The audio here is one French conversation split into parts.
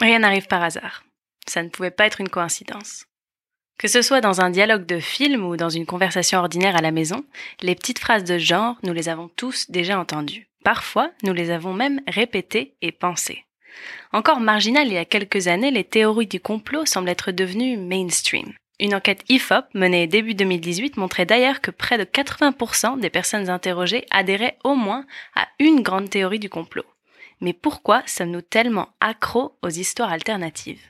Rien n'arrive par hasard. Ça ne pouvait pas être une coïncidence. Que ce soit dans un dialogue de film ou dans une conversation ordinaire à la maison, les petites phrases de genre, nous les avons tous déjà entendues. Parfois, nous les avons même répétées et pensées. Encore marginal il y a quelques années, les théories du complot semblent être devenues mainstream. Une enquête IFOP menée début 2018 montrait d'ailleurs que près de 80% des personnes interrogées adhéraient au moins à une grande théorie du complot. Mais pourquoi sommes-nous tellement accros aux histoires alternatives?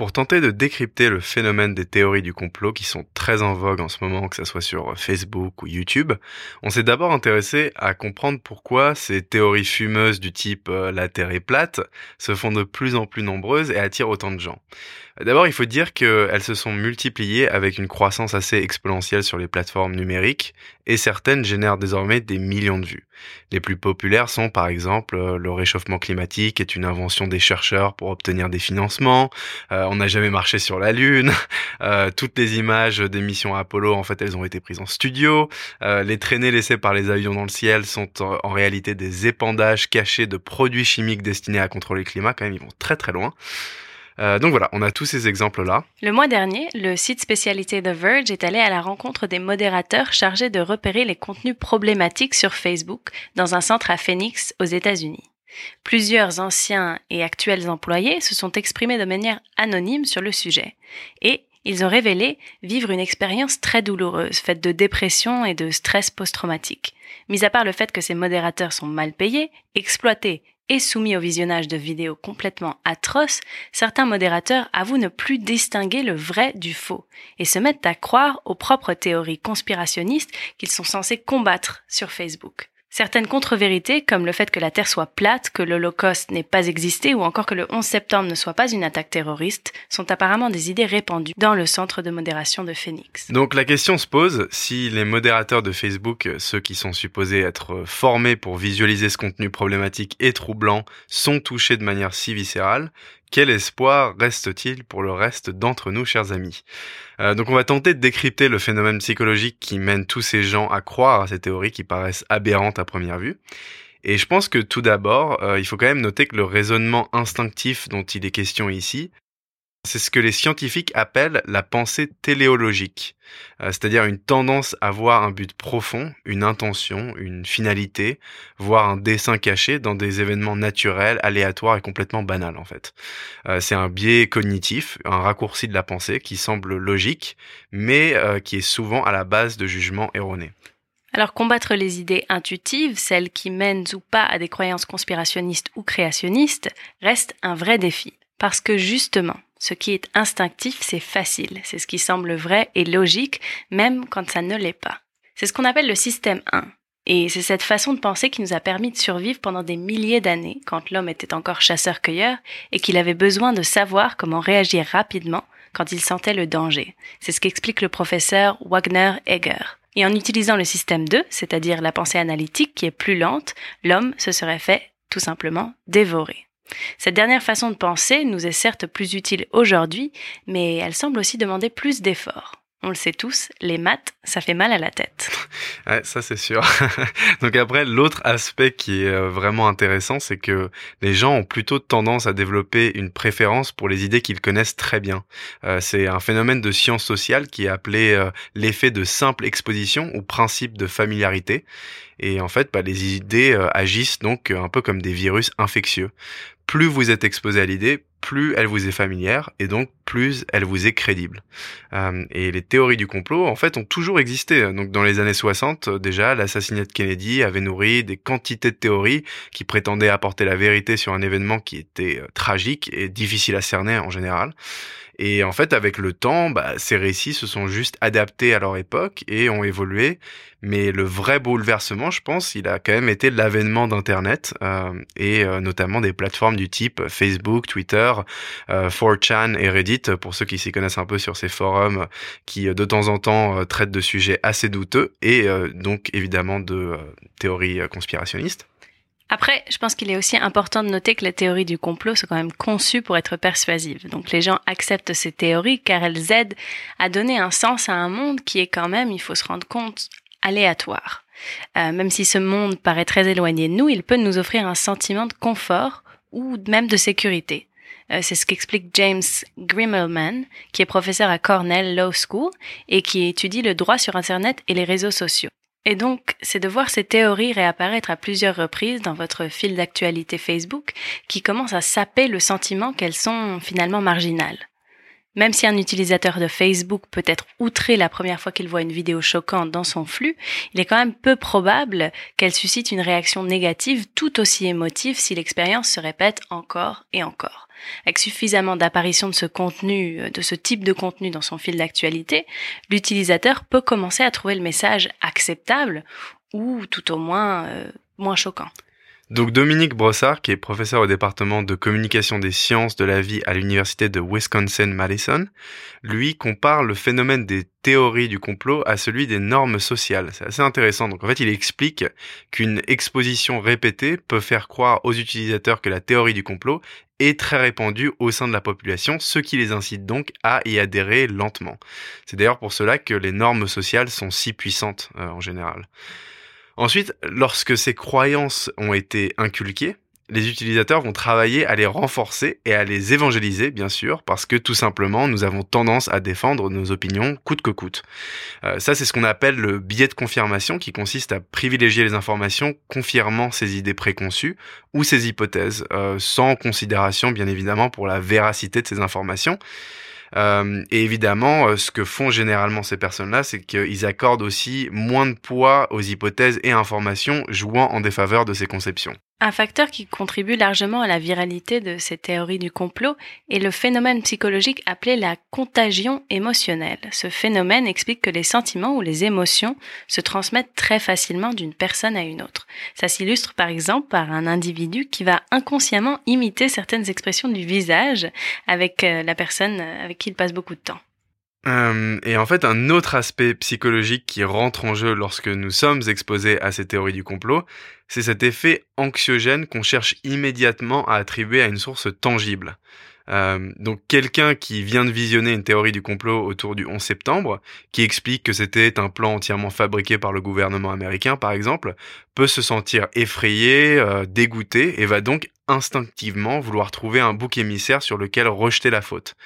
Pour tenter de décrypter le phénomène des théories du complot qui sont très en vogue en ce moment, que ce soit sur Facebook ou YouTube, on s'est d'abord intéressé à comprendre pourquoi ces théories fumeuses du type euh, la Terre est plate se font de plus en plus nombreuses et attirent autant de gens. D'abord, il faut dire qu'elles se sont multipliées avec une croissance assez exponentielle sur les plateformes numériques et certaines génèrent désormais des millions de vues. Les plus populaires sont par exemple euh, le réchauffement climatique est une invention des chercheurs pour obtenir des financements, euh, on n'a jamais marché sur la Lune, euh, toutes les images des missions Apollo en fait elles ont été prises en studio, les traînées laissées par les avions dans le ciel sont en réalité des épandages cachés de produits chimiques destinés à contrôler le climat, quand même ils vont très très loin. Euh, donc voilà, on a tous ces exemples-là. Le mois dernier, le site spécialité The Verge est allé à la rencontre des modérateurs chargés de repérer les contenus problématiques sur Facebook dans un centre à Phoenix, aux États-Unis. Plusieurs anciens et actuels employés se sont exprimés de manière anonyme sur le sujet et ils ont révélé vivre une expérience très douloureuse, faite de dépression et de stress post-traumatique. Mis à part le fait que ces modérateurs sont mal payés, exploités et soumis au visionnage de vidéos complètement atroces, certains modérateurs avouent ne plus distinguer le vrai du faux et se mettent à croire aux propres théories conspirationnistes qu'ils sont censés combattre sur Facebook. Certaines contre-vérités, comme le fait que la Terre soit plate, que l'Holocauste n'ait pas existé ou encore que le 11 septembre ne soit pas une attaque terroriste, sont apparemment des idées répandues dans le centre de modération de Phoenix. Donc la question se pose, si les modérateurs de Facebook, ceux qui sont supposés être formés pour visualiser ce contenu problématique et troublant, sont touchés de manière si viscérale, quel espoir reste-t-il pour le reste d'entre nous, chers amis euh, Donc on va tenter de décrypter le phénomène psychologique qui mène tous ces gens à croire à ces théories qui paraissent aberrantes à première vue. Et je pense que tout d'abord, euh, il faut quand même noter que le raisonnement instinctif dont il est question ici c'est ce que les scientifiques appellent la pensée téléologique, euh, c'est-à-dire une tendance à voir un but profond, une intention, une finalité, voire un dessin caché dans des événements naturels, aléatoires et complètement banals en fait. Euh, c'est un biais cognitif, un raccourci de la pensée qui semble logique, mais euh, qui est souvent à la base de jugements erronés. Alors combattre les idées intuitives, celles qui mènent ou pas à des croyances conspirationnistes ou créationnistes, reste un vrai défi. Parce que justement, ce qui est instinctif, c'est facile, c'est ce qui semble vrai et logique, même quand ça ne l'est pas. C'est ce qu'on appelle le système 1. Et c'est cette façon de penser qui nous a permis de survivre pendant des milliers d'années, quand l'homme était encore chasseur-cueilleur, et qu'il avait besoin de savoir comment réagir rapidement quand il sentait le danger. C'est ce qu'explique le professeur Wagner Egger. Et en utilisant le système 2, c'est-à-dire la pensée analytique qui est plus lente, l'homme se serait fait tout simplement dévorer. Cette dernière façon de penser nous est certes plus utile aujourd'hui, mais elle semble aussi demander plus d'efforts. On le sait tous, les maths, ça fait mal à la tête. Ouais, ça c'est sûr. Donc après, l'autre aspect qui est euh, vraiment intéressant, c'est que les gens ont plutôt tendance à développer une préférence pour les idées qu'ils connaissent très bien. Euh, c'est un phénomène de science sociale qui est appelé euh, l'effet de simple exposition ou principe de familiarité. Et en fait, bah, les idées agissent donc un peu comme des virus infectieux plus vous êtes exposé à l'idée, plus elle vous est familière et donc plus elle vous est crédible. Euh, et les théories du complot, en fait, ont toujours existé. Donc dans les années 60, déjà, l'assassinat de Kennedy avait nourri des quantités de théories qui prétendaient apporter la vérité sur un événement qui était euh, tragique et difficile à cerner en général. Et en fait, avec le temps, bah, ces récits se sont juste adaptés à leur époque et ont évolué. Mais le vrai bouleversement, je pense, il a quand même été l'avènement d'Internet euh, et euh, notamment des plateformes du type Facebook, Twitter, euh, 4chan et Reddit, pour ceux qui s'y connaissent un peu sur ces forums qui de temps en temps traitent de sujets assez douteux et donc évidemment de théories conspirationnistes. Après, je pense qu'il est aussi important de noter que les théories du complot sont quand même conçues pour être persuasives. Donc les gens acceptent ces théories car elles aident à donner un sens à un monde qui est quand même, il faut se rendre compte, aléatoire. Euh, même si ce monde paraît très éloigné de nous, il peut nous offrir un sentiment de confort ou même de sécurité. Euh, c'est ce qu'explique James Grimmelman, qui est professeur à Cornell Law School et qui étudie le droit sur Internet et les réseaux sociaux. Et donc, c'est de voir ces théories réapparaître à plusieurs reprises dans votre fil d'actualité Facebook qui commence à saper le sentiment qu'elles sont finalement marginales. Même si un utilisateur de Facebook peut être outré la première fois qu'il voit une vidéo choquante dans son flux, il est quand même peu probable qu'elle suscite une réaction négative tout aussi émotive si l'expérience se répète encore et encore. Avec suffisamment d'apparitions de ce contenu, euh, de ce type de contenu dans son fil d'actualité, l'utilisateur peut commencer à trouver le message acceptable ou tout au moins euh, moins choquant. Donc Dominique Brossard, qui est professeur au département de communication des sciences de la vie à l'université de Wisconsin-Madison, lui compare le phénomène des théories du complot à celui des normes sociales. C'est assez intéressant. Donc en fait, il explique qu'une exposition répétée peut faire croire aux utilisateurs que la théorie du complot est très répandue au sein de la population, ce qui les incite donc à y adhérer lentement. C'est d'ailleurs pour cela que les normes sociales sont si puissantes euh, en général. Ensuite, lorsque ces croyances ont été inculquées, les utilisateurs vont travailler à les renforcer et à les évangéliser, bien sûr, parce que tout simplement, nous avons tendance à défendre nos opinions coûte que coûte. Euh, ça, c'est ce qu'on appelle le biais de confirmation, qui consiste à privilégier les informations confirmant ses idées préconçues ou ses hypothèses, euh, sans considération, bien évidemment, pour la véracité de ces informations. Euh, et évidemment, euh, ce que font généralement ces personnes-là, c'est qu'ils accordent aussi moins de poids aux hypothèses et informations jouant en défaveur de ces conceptions. Un facteur qui contribue largement à la viralité de ces théories du complot est le phénomène psychologique appelé la contagion émotionnelle. Ce phénomène explique que les sentiments ou les émotions se transmettent très facilement d'une personne à une autre. Ça s'illustre par exemple par un individu qui va inconsciemment imiter certaines expressions du visage avec euh, la personne avec qui il passe beaucoup de temps. Euh, et en fait, un autre aspect psychologique qui rentre en jeu lorsque nous sommes exposés à ces théories du complot, c'est cet effet anxiogène qu'on cherche immédiatement à attribuer à une source tangible. Euh, donc quelqu'un qui vient de visionner une théorie du complot autour du 11 septembre, qui explique que c'était un plan entièrement fabriqué par le gouvernement américain, par exemple, peut se sentir effrayé, euh, dégoûté, et va donc instinctivement vouloir trouver un bouc émissaire sur lequel rejeter la faute.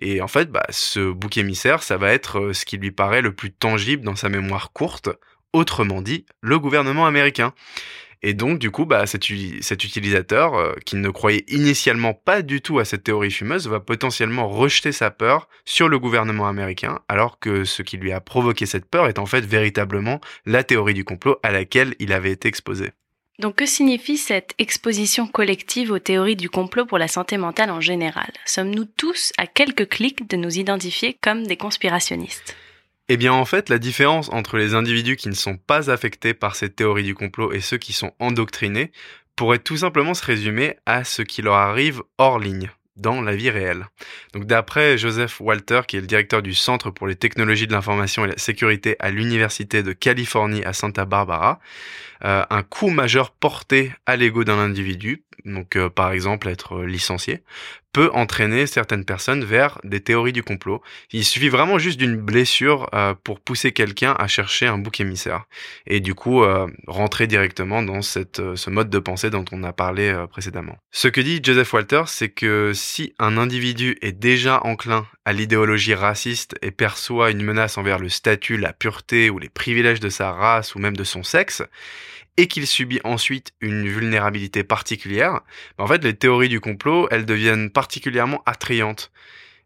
Et en fait, bah, ce bouc émissaire, ça va être euh, ce qui lui paraît le plus tangible dans sa mémoire courte, autrement dit, le gouvernement américain. Et donc, du coup, bah, cet, utilisateur, euh, qui ne croyait initialement pas du tout à cette théorie fumeuse, va potentiellement rejeter sa peur sur le gouvernement américain, alors que ce qui lui a provoqué cette peur est en fait véritablement la théorie du complot à laquelle il avait été exposé. Donc que signifie cette exposition collective aux théories du complot pour la santé mentale en général? Sommes-nous tous à quelques clics de nous identifier comme des conspirationnistes? Eh bien en fait, la différence entre les individus qui ne sont pas affectés par cette théorie du complot et ceux qui sont endoctrinés pourrait tout simplement se résumer à ce qui leur arrive hors ligne dans la vie réelle. Donc d'après Joseph Walter, qui est le directeur du Centre pour les technologies de l'information et la sécurité à l'Université de Californie à Santa Barbara, euh, un coût majeur porté à l'ego d'un individu, donc euh, par exemple être licencié, peut entraîner certaines personnes vers des théories du complot. Il suffit vraiment juste d'une blessure euh, pour pousser quelqu'un à chercher un bouc émissaire et du coup rentrer directement dans ce mode de pensée dont on a parlé précédemment. Ce que dit Joseph Walter, c'est que si un individu est déjà enclin à l'idéologie raciste et perçoit une menace envers le statut, la pureté ou les privilèges de sa race ou même de son sexe, et qu'il subit ensuite une vulnérabilité particulière, ben, en fait, les théories du complot, elles deviennent particulièrement attrayantes.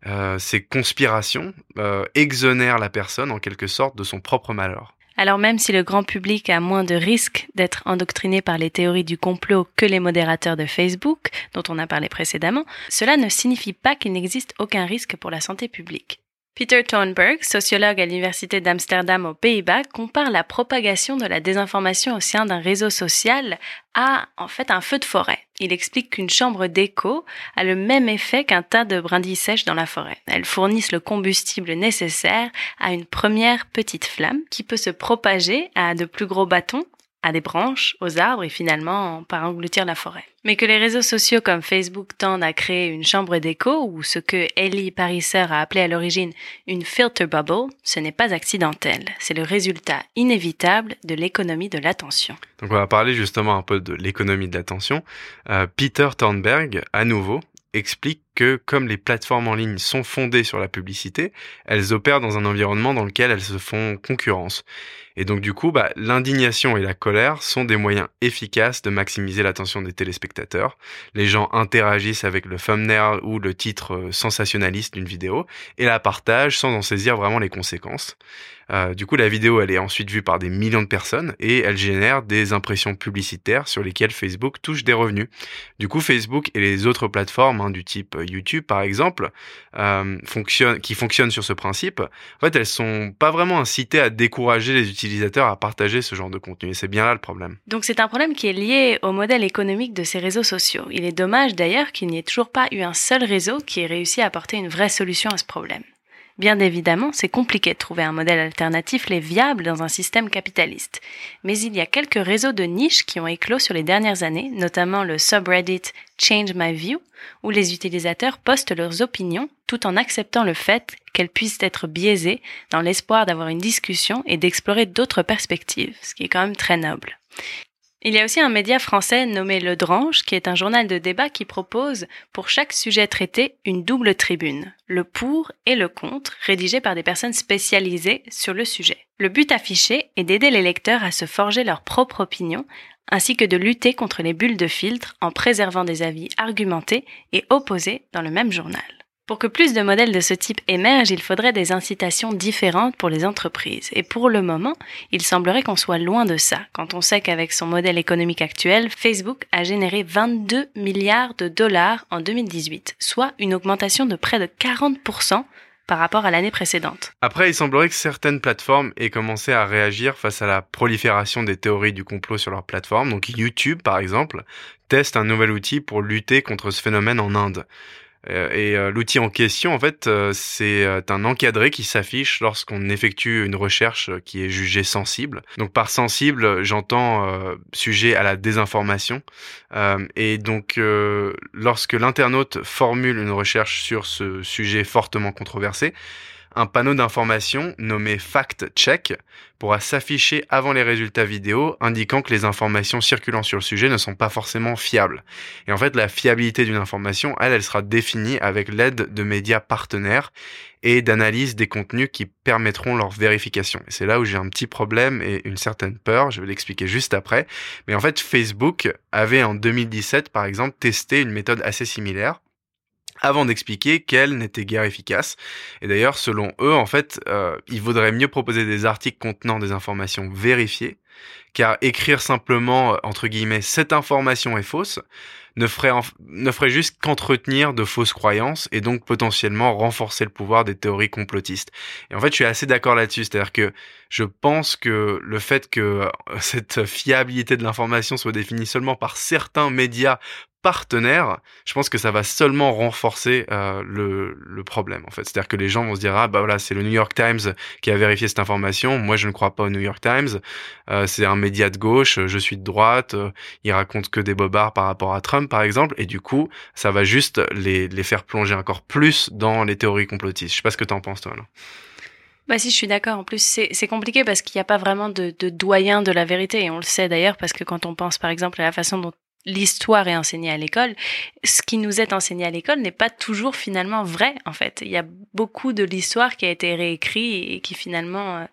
Euh, ces conspirations euh, exonèrent la personne en quelque sorte de son propre malheur. Alors même si le grand public a moins de risques d'être endoctriné par les théories du complot que les modérateurs de Facebook, dont on a parlé précédemment, cela ne signifie pas qu'il n'existe aucun risque pour la santé publique. Peter Thornberg, sociologue à l'Université d'Amsterdam aux Pays-Bas, compare la propagation de la désinformation au sein d'un réseau social à, en fait, un feu de forêt. Il explique qu'une chambre d'écho a le même effet qu'un tas de brindilles sèches dans la forêt. Elles fournissent le combustible nécessaire à une première petite flamme qui peut se propager à de plus gros bâtons à des branches, aux arbres et finalement par engloutir la forêt. Mais que les réseaux sociaux comme Facebook tendent à créer une chambre d'écho ou ce que Ellie Pariser a appelé à l'origine une filter bubble, ce n'est pas accidentel. C'est le résultat inévitable de l'économie de l'attention. Donc on va parler justement un peu de l'économie de l'attention. Euh, Peter Thornberg, à nouveau, explique que comme les plateformes en ligne sont fondées sur la publicité, elles opèrent dans un environnement dans lequel elles se font concurrence. Et donc du coup, bah, l'indignation et la colère sont des moyens efficaces de maximiser l'attention des téléspectateurs. Les gens interagissent avec le thumbnail ou le titre euh, sensationnaliste d'une vidéo et la partagent sans en saisir vraiment les conséquences. Euh, du coup, la vidéo, elle est ensuite vue par des millions de personnes et elle génère des impressions publicitaires sur lesquelles Facebook touche des revenus. Du coup, Facebook et les autres plateformes hein, du type euh, YouTube, par exemple, euh, fonctionnent, qui sur ce principe, en fait, elles sont pas vraiment incitées à décourager les utilisateurs à partager ce genre de contenu. Et c'est bien là le problème. Donc c'est un problème qui est lié au modèle économique de ces réseaux sociaux. Il est dommage d'ailleurs qu'il n'y ait toujours pas eu un seul réseau qui ait réussi à apporter une vraie solution à ce problème. Bien évidemment, c'est compliqué de trouver un modèle alternatif les viable dans un système capitaliste. Mais il y a quelques réseaux de niche qui ont éclos sur les dernières années, notamment le subreddit Change My View, où les utilisateurs postent leurs opinions tout en acceptant le fait qu'elles puissent être biaisées dans l'espoir d'avoir une discussion et d'explorer d'autres perspectives, ce qui est quand même très noble. Il y a aussi un média français nommé Le Drange, qui est un journal de débat qui propose, pour chaque sujet traité, une double tribune, le pour et le contre, rédigé par des personnes spécialisées sur le sujet. Le but affiché est d'aider les lecteurs à se forger leur propre opinion, ainsi que de lutter contre les bulles de filtre en préservant des avis argumentés et opposés dans le même journal. Pour que plus de modèles de ce type émergent, il faudrait des incitations différentes pour les entreprises. Et pour le moment, il semblerait qu'on soit loin de ça, quand on sait qu'avec son modèle économique actuel, Facebook a généré 22 milliards de dollars en 2018, soit une augmentation de près de 40% par rapport à l'année précédente. Après, il semblerait que certaines plateformes aient commencé à réagir face à la prolifération des théories du complot sur leur plateforme. Donc YouTube, par exemple, teste un nouvel outil pour lutter contre ce phénomène en Inde. Euh, et euh, l'outil en question, en fait, euh, c'est un encadré qui s'affiche lorsqu'on effectue une recherche qui est jugée sensible. Donc par sensible, j'entends sujet à la désinformation. et donc lorsque l'internaute formule une recherche sur ce sujet fortement controversé, un panneau d'information nommé Fact Check pourra s'afficher avant les résultats vidéo, indiquant que les informations circulant sur le sujet ne sont pas forcément fiables. Et en fait, la fiabilité d'une information, elle, elle sera définie avec l'aide de médias partenaires et d'analyse des contenus qui permettront leur vérification. Et c'est là où j'ai un petit problème et une certaine peur, je vais l'expliquer juste après. Mais en fait, Facebook avait en 2017, par exemple, testé une méthode assez similaire avant d'expliquer qu'elle n'était guère efficace. Et d'ailleurs, selon eux, en fait, euh, il vaudrait mieux proposer des articles contenant des informations vérifiées, car écrire simplement, euh, entre guillemets, cette information est fausse, ne ferait, ne ferait juste qu'entretenir de fausses croyances et donc potentiellement renforcer le pouvoir des théories complotistes. Et en fait, je suis assez d'accord là-dessus, c'est-à-dire que je pense que le fait que euh, cette fiabilité de l'information soit définie seulement par certains médias partenaire, je pense que ça va seulement renforcer euh, le, problème en fait. C'est-à-dire que les gens vont se dire ah bah voilà c'est le New York Times qui a vérifié cette information. Moi je ne crois pas au New York Times. Euh, c'est un média de gauche. Je suis de droite. Euh, il raconte que des bobards par rapport à Trump par exemple. Et du coup ça va juste les, les faire plonger encore plus dans les théories complotistes. Je sais pas ce que t'en penses toi là. Bah si, je suis d'accord. En plus, c'est compliqué parce qu'il n'y a pas vraiment de, de doyen de la vérité. Et on le sait d'ailleurs parce que quand on pense par exemple à la façon dont l'histoire est enseignée à l'école, ce qui nous est enseigné à l'école n'est pas toujours finalement vrai en fait. Il y a beaucoup de l'histoire qui a été réécrit et qui finalement euh,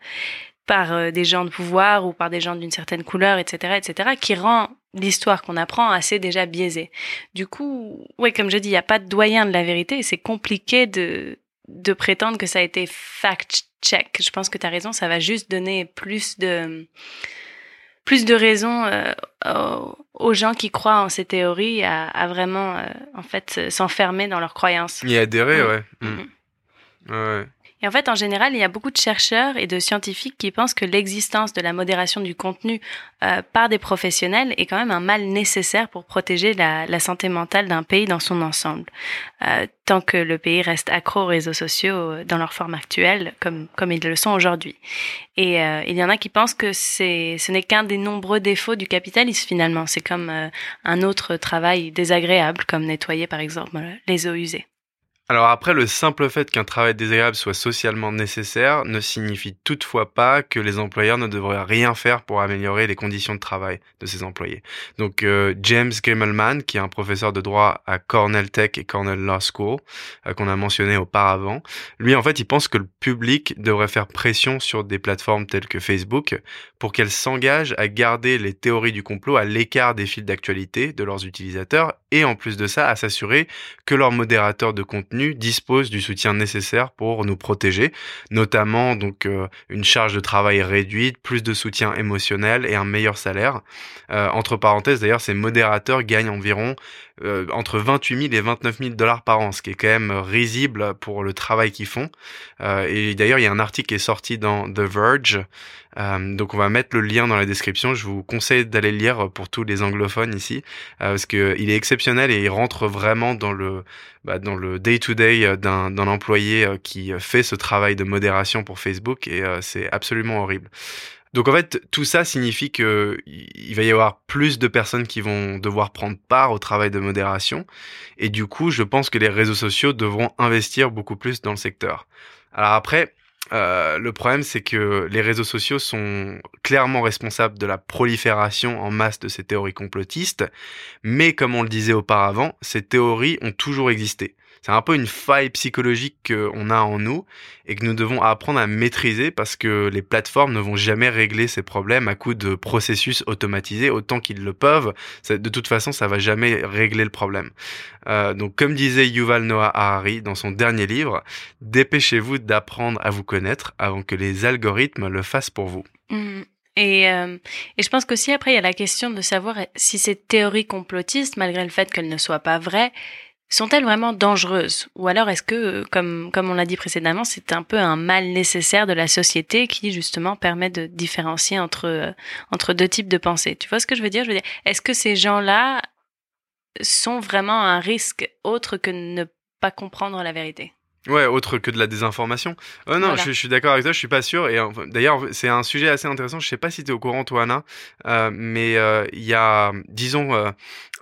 par euh, des gens de pouvoir ou par des gens d'une certaine couleur, etc., etc., qui rend l'histoire qu'on apprend assez déjà biaisée. Du coup, oui, comme je dis, il n'y a pas de doyen de la vérité et c'est compliqué de, de prétendre que ça a été fact-check. Je pense que tu as raison, ça va juste donner plus de plus de raisons euh, gens qui croient en ces théories à, vraiment, euh, en fait, s'enfermer dans leurs croyances. Y adhérer, ouais. Mm. Mm. ouais. Et en fait, en général, il y a beaucoup de chercheurs et de scientifiques qui pensent que l'existence de la modération du contenu euh, par des professionnels est quand même un mal nécessaire pour protéger la, la santé mentale d'un pays dans son ensemble. Euh, tant que le pays reste accro aux réseaux sociaux euh, dans leur forme actuelle, comme, comme ils le sont aujourd'hui. Et euh, il y en a qui pensent que c'est, ce n'est qu'un des nombreux défauts du capitalisme finalement. C'est comme euh, un autre travail désagréable, comme nettoyer par exemple les eaux usées. Alors après, le simple fait qu'un travail désagréable soit socialement nécessaire ne signifie toutefois pas que les employeurs ne devraient rien faire pour améliorer les conditions de travail de ses employés. Donc euh, James Grimmelman, qui est un professeur de droit à Cornell Tech et Cornell Law School, euh, qu'on a mentionné auparavant, lui en fait il pense que le public devrait faire pression sur des plateformes telles que Facebook pour qu'elles s'engagent à garder les théories du complot à l'écart des fils d'actualité de leurs utilisateurs et en plus de ça à s'assurer que leurs modérateurs de contenu disposent du soutien nécessaire pour nous protéger, notamment donc euh, une charge de travail réduite, plus de soutien émotionnel et un meilleur salaire. Euh, entre parenthèses, d'ailleurs, ces modérateurs gagnent environ euh, entre 28 000 et 29 000 dollars par an, ce qui est quand même risible pour le travail qu'ils font. Et d'ailleurs, il y a un article qui est sorti dans The Verge, donc on va mettre le lien dans la description. Je vous conseille d'aller le lire pour tous les anglophones ici, parce que il est exceptionnel et il rentre vraiment dans le bah, dans le day day d'un employé qui fait ce travail de modération pour Facebook et c'est absolument horrible. Donc en fait, tout ça signifie que il va y avoir plus de personnes qui vont devoir prendre part au travail de modération. Et du coup, je pense que les réseaux sociaux devront investir beaucoup plus dans le secteur. Alors après, euh, le problème, c'est que les réseaux sociaux sont clairement responsables de la prolifération en masse de ces théories complotistes, mais comme on le disait auparavant, ces théories ont toujours existé. C'est un peu une faille psychologique qu'on a en nous et que nous devons apprendre à maîtriser parce que les plateformes ne vont jamais régler ces problèmes à coup de processus automatisés autant qu'ils le peuvent. De toute façon, ça va jamais régler le problème. Euh, donc, comme disait Yuval Noah Harari dans son dernier livre, dépêchez-vous d'apprendre à vous connaître avant que les algorithmes le fassent pour vous. Mmh. Et, euh, et je pense qu'aussi après, il y a la question de savoir si ces théories complotistes, malgré le fait qu'elles ne soient pas vraies, sont-elles vraiment dangereuses? Ou alors est-ce que, comme, comme on l'a dit précédemment, c'est un peu un mal nécessaire de la société qui justement permet de différencier entre, euh, entre deux types de pensées? Tu vois ce que je veux dire? Je veux dire, est-ce que ces gens-là sont vraiment un risque autre que ne pas comprendre la vérité? Ouais, autre que de la désinformation. Oh non, je, suis d'accord avec toi, je suis pas sûr. Et d'ailleurs, c'est un sujet assez intéressant. Je sais pas si tu es au courant, toi, Anna, euh, mais euh, il y a, disons, euh,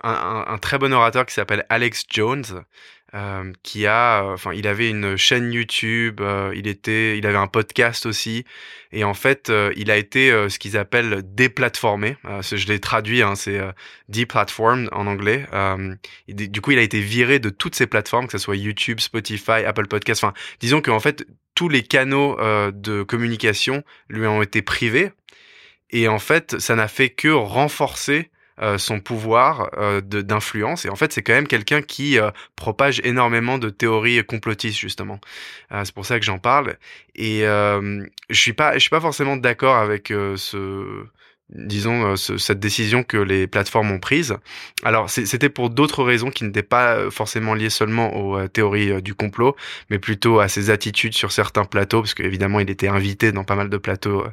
un, un, très bon orateur qui s'appelle Alex Jones, euh, qui a, enfin, il avait une chaîne YouTube, euh, il était, il avait un podcast aussi, et en fait, euh, il a été ce qu'ils appellent déplatformé. je l'ai traduit, hein, c'est deplatformed en anglais. du coup, il a été viré de toutes ces plateformes, que ce soit YouTube, Spotify, Apple Podcast. Enfin, disons qu'en fait, tous les canaux de communication lui ont été privés. Et en fait, ça n'a fait que renforcer euh, son pouvoir euh, d'influence. Et en fait, c'est quand même quelqu'un qui euh, propage énormément de théories complotistes justement. c'est pour ça que j'en parle. Et je suis pas, je suis pas forcément d'accord avec ce disons, euh, cette décision que les plateformes ont prise. Alors, c'était pour d'autres raisons qui n'étaient pas euh, forcément liées seulement aux euh, théories du complot, mais plutôt à ses attitudes sur certains plateaux, parce qu'évidemment, il était invité dans pas mal de plateaux,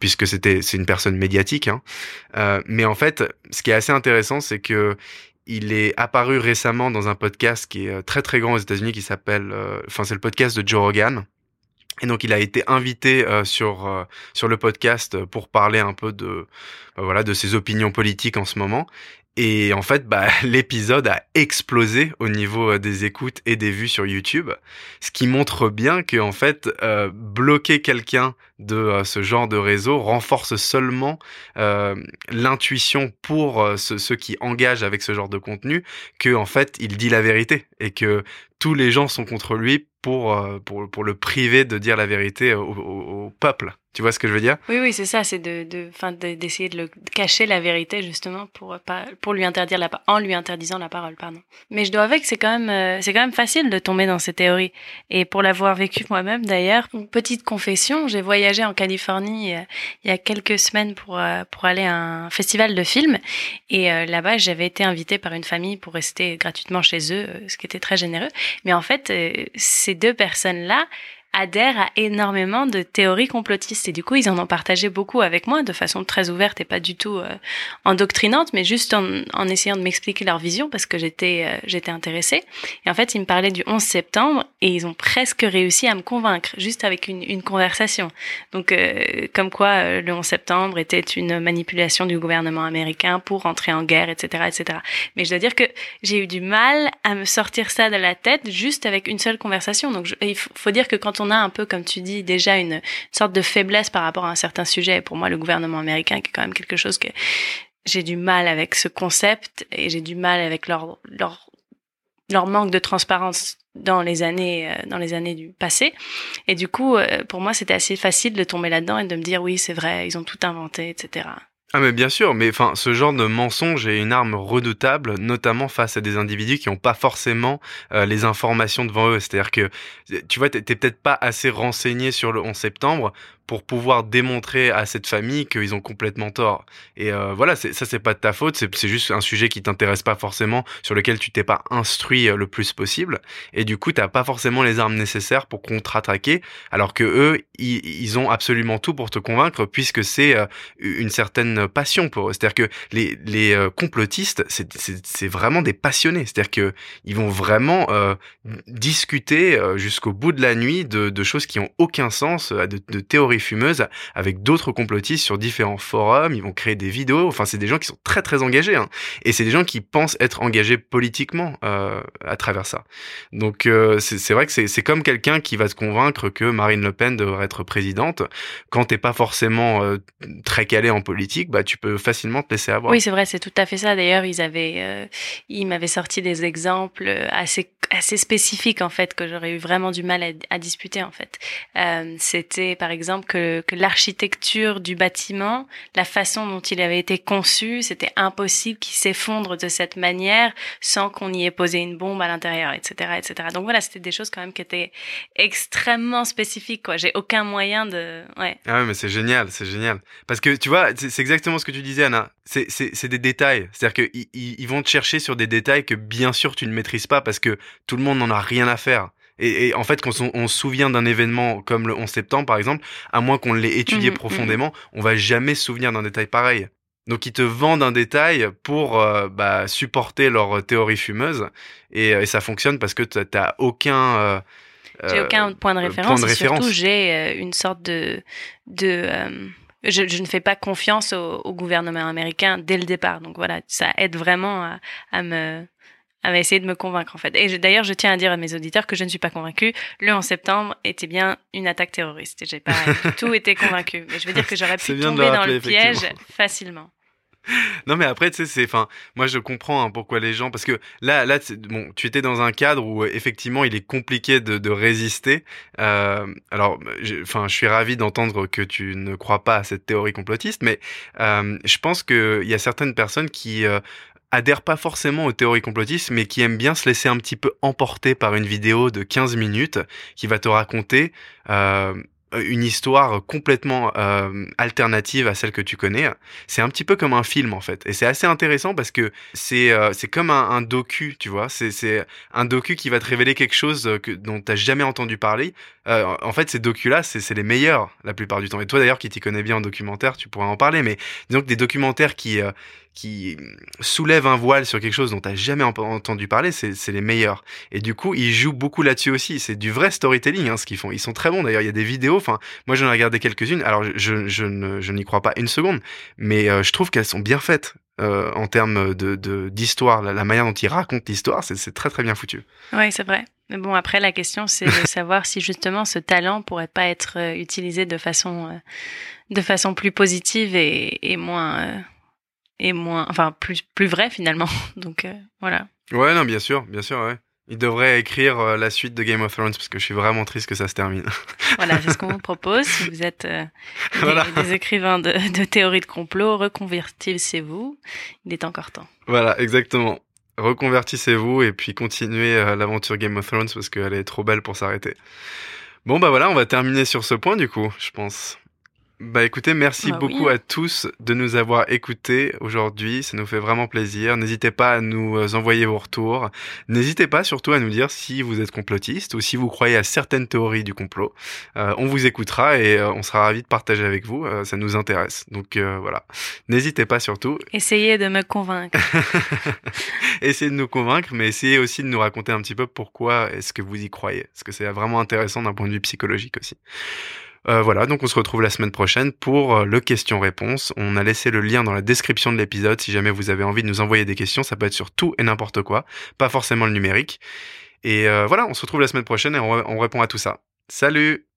puisque c'était c'est une personne médiatique. Hein. mais en fait, ce qui est assez intéressant, c'est que il est apparu récemment dans un podcast qui est très très grand aux États-Unis, qui s'appelle, enfin, c'est le podcast de Joe Rogan. Et donc il a été invité euh, sur euh, sur le podcast pour parler un peu de bah, voilà de ses opinions politiques en ce moment. Et en fait, bah, l'épisode a explosé au niveau euh, des écoutes et des vues sur YouTube, ce qui montre bien que en fait, euh, bloquer quelqu'un de euh, ce genre de réseau renforce seulement euh, l'intuition pour ceux, qui engagent avec ce genre de contenu que en fait, il dit la vérité et que tous les gens sont contre lui pour pour, pour le priver de dire la vérité au, peuple. Tu vois ce que je veux dire? Oui, oui, c'est ça, c'est de, de, d'essayer de, le cacher la vérité justement pour pour lui interdire la, en lui interdisant la parole, pardon. Mais je dois avouer que c'est quand même, euh, c'est quand même facile de tomber dans ces théories. Et pour l'avoir vécu moi-même d'ailleurs, petite confession, j'ai voyagé en Californie euh, il y a quelques semaines pour euh, pour aller à un festival de films et là-bas j'avais été invitée par une famille pour rester gratuitement chez eux, ce qui était très généreux. Mais en fait, ces deux personnes là adhèrent à énormément de théories complotistes. Et du coup, ils en ont partagé beaucoup avec moi de façon très ouverte et pas du tout euh, endoctrinante, mais juste en, en essayant de m'expliquer leur vision parce que j'étais euh, j'étais intéressée. Et en fait, ils me parlaient du 11 septembre et ils ont presque réussi à me convaincre juste avec une, une conversation. Donc, euh, comme quoi euh, le 11 septembre était une manipulation du gouvernement américain pour entrer en guerre, etc., etc. Mais je dois dire que j'ai eu du mal à me sortir ça de la tête juste avec une seule conversation. Donc, il faut dire que quand on a un peu, comme tu dis, déjà une, sorte de faiblesse par rapport à un certain sujet, pour moi, le gouvernement américain, qui est quand même quelque chose que j'ai du mal avec ce concept et j'ai du mal avec leur, leur, leur manque de transparence dans les années euh, dans les années du passé. Et du coup euh, pour moi c'était assez facile de tomber là-dedans et de me dire oui c'est vrai ils ont tout inventé etc ah mais bien sûr, mais enfin ce genre de mensonge est une arme redoutable, notamment face à des individus qui n'ont pas forcément euh, les informations devant eux. C'est-à-dire que tu vois, t'es peut-être pas assez renseigné sur le 11 septembre pour pouvoir démontrer à cette famille qu'ils ont complètement tort. Et euh, voilà, ça c'est pas de ta faute, c'est juste un sujet qui t'intéresse pas forcément, sur lequel tu t'es pas instruit euh, le plus possible, et du coup t'as pas forcément les armes nécessaires pour contre-attaquer, alors que eux, ils, ont absolument tout pour te convaincre, puisque c'est euh, une certaine passion pour eux. C'est-à-dire que les, les complotistes, c'est vraiment des passionnés, c'est-à-dire que ils vont vraiment discuter jusqu'au bout de la nuit de, de choses qui ont aucun sens, de, de théories fumeuses avec d'autres complotistes sur différents forums, ils vont créer des vidéos, enfin c'est des gens qui sont très très engagés, hein. et c'est des gens qui pensent être engagés politiquement euh, à travers ça. Donc euh, c'est vrai que c'est comme quelqu'un qui va te convaincre que Marine Le Pen devrait être présidente, quand t'es pas forcément euh, très calé en politique, bah tu peux facilement te laisser avoir. Oui c'est vrai, c'est tout à fait ça. D'ailleurs ils avaient, ils m'avaient sorti des exemples assez assez spécifiques en fait que j'aurais eu vraiment du mal à, à disputer en fait. C'était par exemple que, l'architecture du bâtiment, la façon dont il avait été conçu, c'était impossible qu'il s'effondre de cette manière sans qu'on y ait posé une bombe à l'intérieur, etc., etc. Donc voilà, c'était des choses quand même qui étaient extrêmement spécifiques. Quoi, j'ai aucun moyen de. Ouais. Ah ouais, mais c'est génial, c'est génial. Parce que tu vois, c'est exactement ce que tu disais, Anna. C'est des détails. C'est-à-dire qu'ils ils vont te chercher sur des détails que bien sûr tu ne maîtrises pas parce que tout le monde n'en a rien à faire. Et, en fait, quand on, se souvient d'un événement comme le 11 septembre, par exemple, à moins qu'on l'ait étudié mmh profondément, on va jamais se souvenir d'un détail pareil. Donc ils te vendent un détail pour euh, bah, supporter leur théorie fumeuse et, et, ça fonctionne parce que t'as aucun euh, j'ai aucun point de référence, et surtout j'ai euh, une sorte de de je, je, ne fais pas confiance au, au, gouvernement américain dès le départ. Donc voilà, ça aide vraiment à, à me avait essayé de me convaincre en fait. Et d'ailleurs, je tiens à dire à mes auditeurs que je ne suis pas convaincue. Le 11 septembre était bien une attaque terroriste. J'ai pas du tout été convaincue. Mais je veux dire que j'aurais pu tomber dans le piège facilement. Non mais après tu sais c'est enfin moi je comprends hein, pourquoi les gens parce que là là bon tu étais dans un cadre où effectivement il est compliqué de, de résister euh, alors enfin je suis ravi d'entendre que tu ne crois pas à cette théorie complotiste mais euh, je pense que il y a certaines personnes qui euh, adhèrent pas forcément aux théories complotistes, mais qui aiment bien se laisser un petit peu emporter par une vidéo de 15 minutes qui va te raconter euh, une histoire complètement euh, alternative à celle que tu connais. C'est un petit peu comme un film en fait, et c'est assez intéressant parce que c'est euh, c'est comme un, docu, tu vois. C'est un docu qui va te révéler quelque chose que dont t'as jamais entendu parler. Euh, en fait, ces docus là, c'est c'est les meilleurs la plupart du temps. Et toi d'ailleurs, qui t'y connais bien en documentaire, tu pourrais en parler. Mais disons que des documentaires qui euh, qui soulèvent un voile sur quelque chose dont t'as jamais entendu parler, c'est les meilleurs. Et du coup, ils jouent beaucoup là-dessus aussi. C'est du vrai storytelling, hein, ce qu'ils font. Ils sont très bons d'ailleurs. Il y a des vidéos. Enfin, moi, j'en ai regardé quelques-unes. Alors, je, je, je n'y crois pas une seconde, mais euh, je trouve qu'elles sont bien faites. Euh, en termes de d'histoire, la, manière dont ils racontent l'histoire, c'est très très bien foutu. Oui, c'est vrai. Mais bon, après, la question, c'est de savoir si justement ce talent pourrait pas être euh, utilisé de façon, de façon plus positive et, et moins et moins, enfin plus plus vrai finalement. Donc euh, voilà. Ouais, non, bien sûr, bien sûr, ouais. Il devrait écrire euh, la suite de Game of Thrones parce que je suis vraiment triste que ça se termine. voilà, c'est ce qu'on vous propose. Si vous êtes euh, des, écrivains de, de théories de complot, reconvertissez-vous. Il est encore temps. Voilà, exactement. Reconvertissez-vous et puis continuez l'aventure Game of Thrones parce qu'elle est trop belle pour s'arrêter. Bon bah voilà, on va terminer sur ce point du coup, je pense. Bah écoutez, merci Bah beaucoup oui. à tous de nous avoir écoutés aujourd'hui. Ça nous fait vraiment plaisir. N'hésitez pas à nous euh, envoyer vos retours. N'hésitez pas surtout à nous dire si vous êtes complotiste ou si vous croyez à certaines théories du complot. Euh, on vous écoutera et euh, on sera ravis de partager avec vous. Euh, ça nous intéresse. Donc euh, voilà. N'hésitez pas surtout. Essayez de me convaincre. essayez de nous convaincre, mais essayez aussi de nous raconter un petit peu pourquoi est-ce que vous y croyez. Parce que c'est vraiment intéressant d'un point de vue psychologique aussi. Euh, voilà, donc on se retrouve la semaine prochaine pour euh, le question-réponse. On a laissé le lien dans la description de l'épisode si jamais vous avez envie de nous envoyer des questions. Ça peut être sur tout et n'importe quoi, pas forcément le numérique. Et euh, voilà, on se retrouve la semaine prochaine et on, on répond à tout ça. Salut